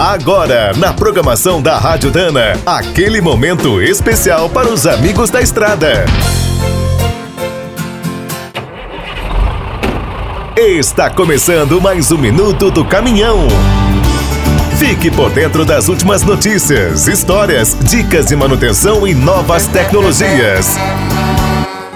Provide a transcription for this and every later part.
Agora, na programação da Rádio Dana, aquele momento especial para os amigos da estrada. Está começando mais um minuto do caminhão. Fique por dentro das últimas notícias, histórias, dicas de manutenção e novas tecnologias.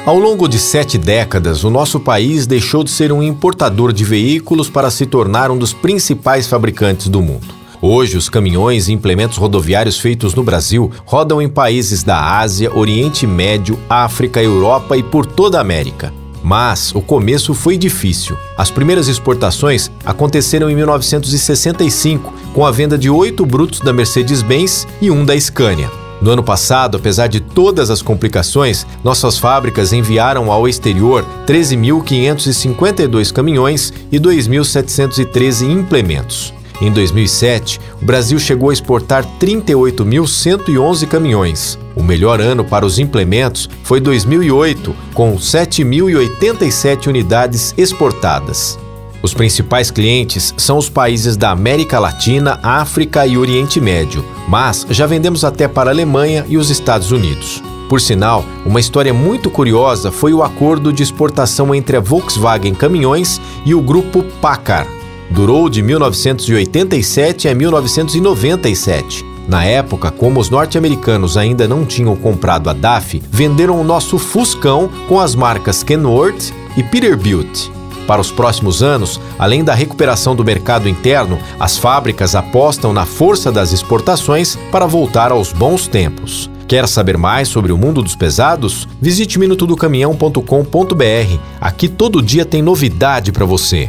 Ao longo de sete décadas, o nosso país deixou de ser um importador de veículos para se tornar um dos principais fabricantes do mundo. Hoje, os caminhões e implementos rodoviários feitos no Brasil rodam em países da Ásia, Oriente Médio, África, Europa e por toda a América. Mas o começo foi difícil. As primeiras exportações aconteceram em 1965, com a venda de oito brutos da Mercedes-Benz e um da Scania. No ano passado, apesar de todas as complicações, nossas fábricas enviaram ao exterior 13.552 caminhões e 2.713 implementos. Em 2007, o Brasil chegou a exportar 38.111 caminhões. O melhor ano para os implementos foi 2008, com 7.087 unidades exportadas. Os principais clientes são os países da América Latina, África e Oriente Médio, mas já vendemos até para a Alemanha e os Estados Unidos. Por sinal, uma história muito curiosa foi o acordo de exportação entre a Volkswagen Caminhões e o grupo Packard. Durou de 1987 a 1997. Na época, como os norte-americanos ainda não tinham comprado a DAF, venderam o nosso Fuscão com as marcas Kenworth e Peterbilt. Para os próximos anos, além da recuperação do mercado interno, as fábricas apostam na força das exportações para voltar aos bons tempos. Quer saber mais sobre o mundo dos pesados? Visite minutodocaminhão.com.br. Aqui todo dia tem novidade para você.